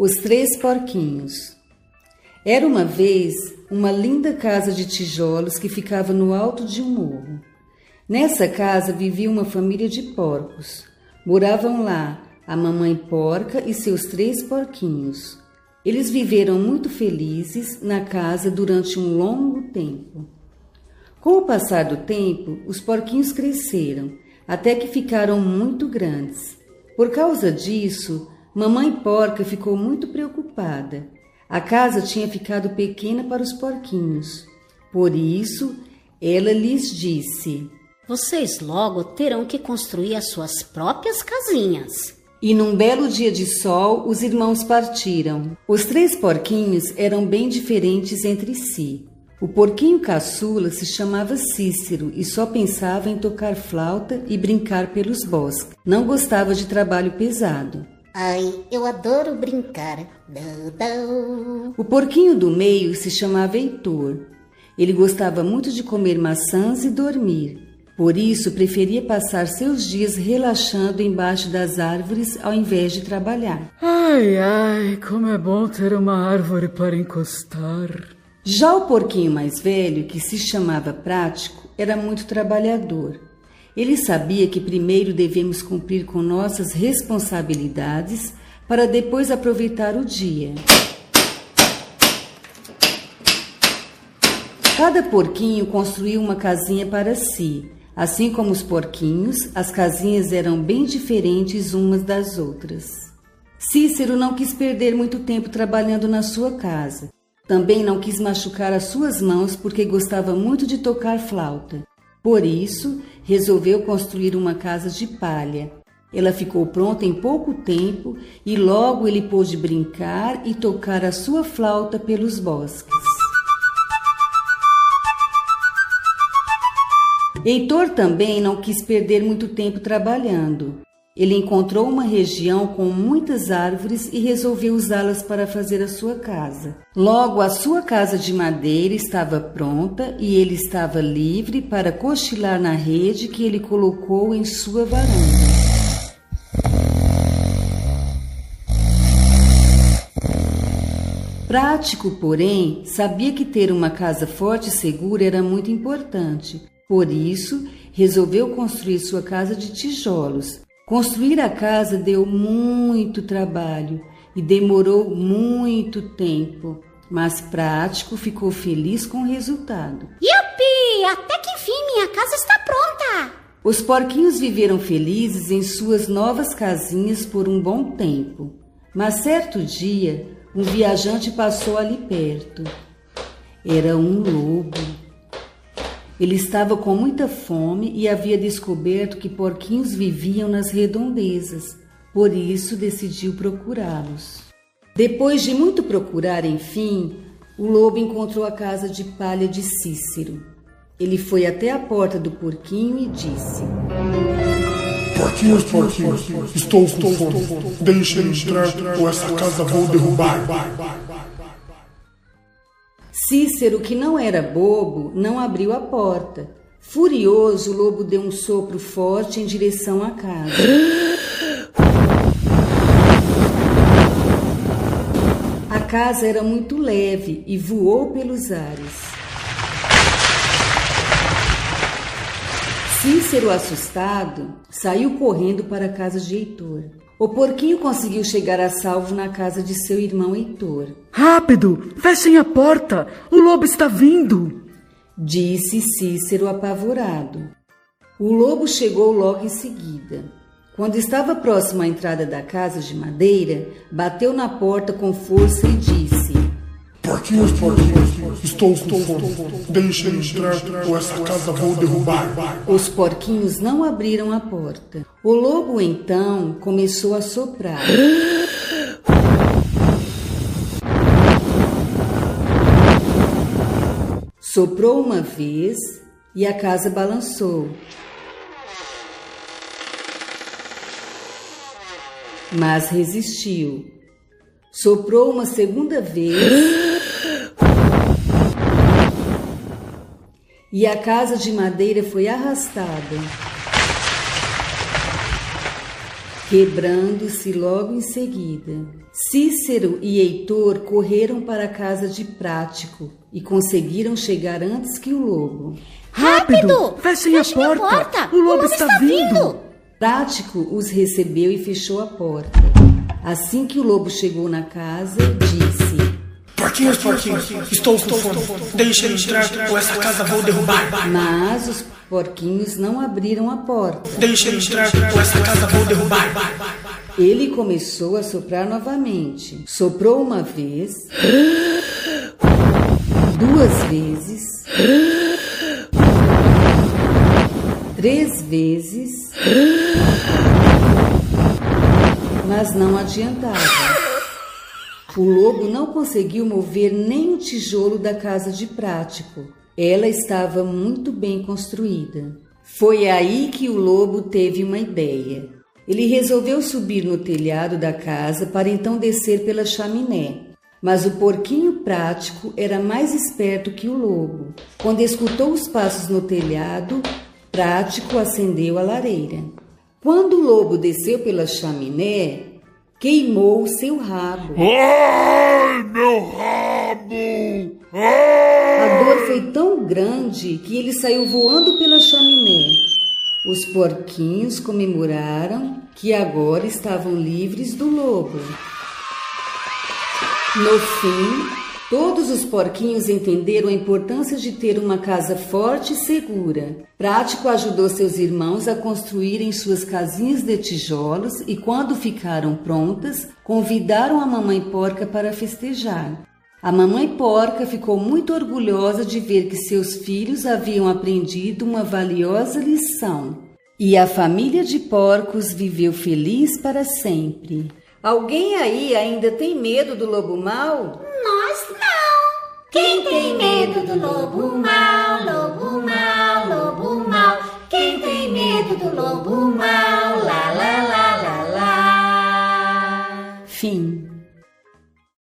Os Três Porquinhos. Era uma vez uma linda casa de tijolos que ficava no alto de um morro. Nessa casa vivia uma família de porcos. Moravam lá a mamãe porca e seus três porquinhos. Eles viveram muito felizes na casa durante um longo tempo. Com o passar do tempo, os porquinhos cresceram até que ficaram muito grandes. Por causa disso, Mamãe Porca ficou muito preocupada. A casa tinha ficado pequena para os porquinhos. Por isso, ela lhes disse: Vocês logo terão que construir as suas próprias casinhas. E num belo dia de sol, os irmãos partiram. Os três porquinhos eram bem diferentes entre si. O porquinho caçula se chamava Cícero e só pensava em tocar flauta e brincar pelos bosques. Não gostava de trabalho pesado. Ai, eu adoro brincar. O porquinho do meio se chamava Heitor. Ele gostava muito de comer maçãs e dormir. Por isso, preferia passar seus dias relaxando embaixo das árvores ao invés de trabalhar. Ai, ai, como é bom ter uma árvore para encostar. Já o porquinho mais velho, que se chamava Prático, era muito trabalhador. Ele sabia que primeiro devemos cumprir com nossas responsabilidades para depois aproveitar o dia. Cada porquinho construiu uma casinha para si. Assim como os porquinhos, as casinhas eram bem diferentes umas das outras. Cícero não quis perder muito tempo trabalhando na sua casa. Também não quis machucar as suas mãos porque gostava muito de tocar flauta. Por isso, resolveu construir uma casa de palha. Ela ficou pronta em pouco tempo e logo ele pôde brincar e tocar a sua flauta pelos bosques. Heitor também não quis perder muito tempo trabalhando. Ele encontrou uma região com muitas árvores e resolveu usá-las para fazer a sua casa. Logo, a sua casa de madeira estava pronta e ele estava livre para cochilar na rede que ele colocou em sua varanda. Prático, porém, sabia que ter uma casa forte e segura era muito importante. Por isso, resolveu construir sua casa de tijolos, Construir a casa deu muito trabalho e demorou muito tempo, mas Prático ficou feliz com o resultado. Yupi! Até que enfim minha casa está pronta! Os porquinhos viveram felizes em suas novas casinhas por um bom tempo, mas certo dia um viajante passou ali perto. Era um lobo. Ele estava com muita fome e havia descoberto que porquinhos viviam nas redondezas, por isso decidiu procurá-los. Depois de muito procurar, enfim, o lobo encontrou a casa de palha de Cícero. Ele foi até a porta do porquinho e disse: Porquinhos, porquinhos, estou com fome. Deixem entrar ou essa casa vou derrubar. Cícero, que não era bobo, não abriu a porta. Furioso, o lobo deu um sopro forte em direção à casa. A casa era muito leve e voou pelos ares. Cícero, assustado, saiu correndo para a casa de Heitor. O porquinho conseguiu chegar a salvo na casa de seu irmão Heitor. Rápido! Fechem a porta! O lobo está vindo! Disse Cícero apavorado. O lobo chegou logo em seguida. Quando estava próximo à entrada da casa de madeira, bateu na porta com força e disse: Porquinhos, porquinhos, estou com fome. Deixem entrar ou essa casa vou derrubar. Os porquinhos não abriram a porta. O lobo então começou a soprar. Soprou uma vez e a casa balançou. Mas resistiu. Soprou uma segunda vez e a casa de madeira foi arrastada. quebrando-se logo em seguida. Cícero e Heitor correram para a casa de Prático e conseguiram chegar antes que o lobo. Rápido! Fechem a Fechem a porta! porta! O lobo está vindo! Prático os recebeu e fechou a porta. Assim que o lobo chegou na casa, disse: Porquinhos, porquinhos, estou com fome. Deixa ele entrar ou essa casa vou derrubar. Mas os porquinhos não abriram a porta. Deixa ele entrar ou essa casa vou derrubar. Ele começou a soprar novamente. Soprou uma vez, duas vezes, três vezes, mas não adiantava. O lobo não conseguiu mover nem o tijolo da casa de prático. Ela estava muito bem construída. Foi aí que o lobo teve uma ideia. Ele resolveu subir no telhado da casa para então descer pela chaminé. Mas o porquinho prático era mais esperto que o lobo. Quando escutou os passos no telhado, prático acendeu a lareira. Quando o lobo desceu pela chaminé, queimou seu rabo. Ai, meu rabo! A dor foi tão grande que ele saiu voando pela chaminé. Os porquinhos comemoraram que agora estavam livres do lobo. No fim, todos os porquinhos entenderam a importância de ter uma casa forte e segura. Prático ajudou seus irmãos a construírem suas casinhas de tijolos e, quando ficaram prontas, convidaram a mamãe porca para festejar. A mamãe porca ficou muito orgulhosa de ver que seus filhos haviam aprendido uma valiosa lição. E a família de porcos viveu feliz para sempre. Alguém aí ainda tem medo do lobo mau? Não! Quem tem medo do lobo mau, lobo mau, lobo mau? Quem tem medo do lobo mau, lá, lá, lá, lá, lá? Fim.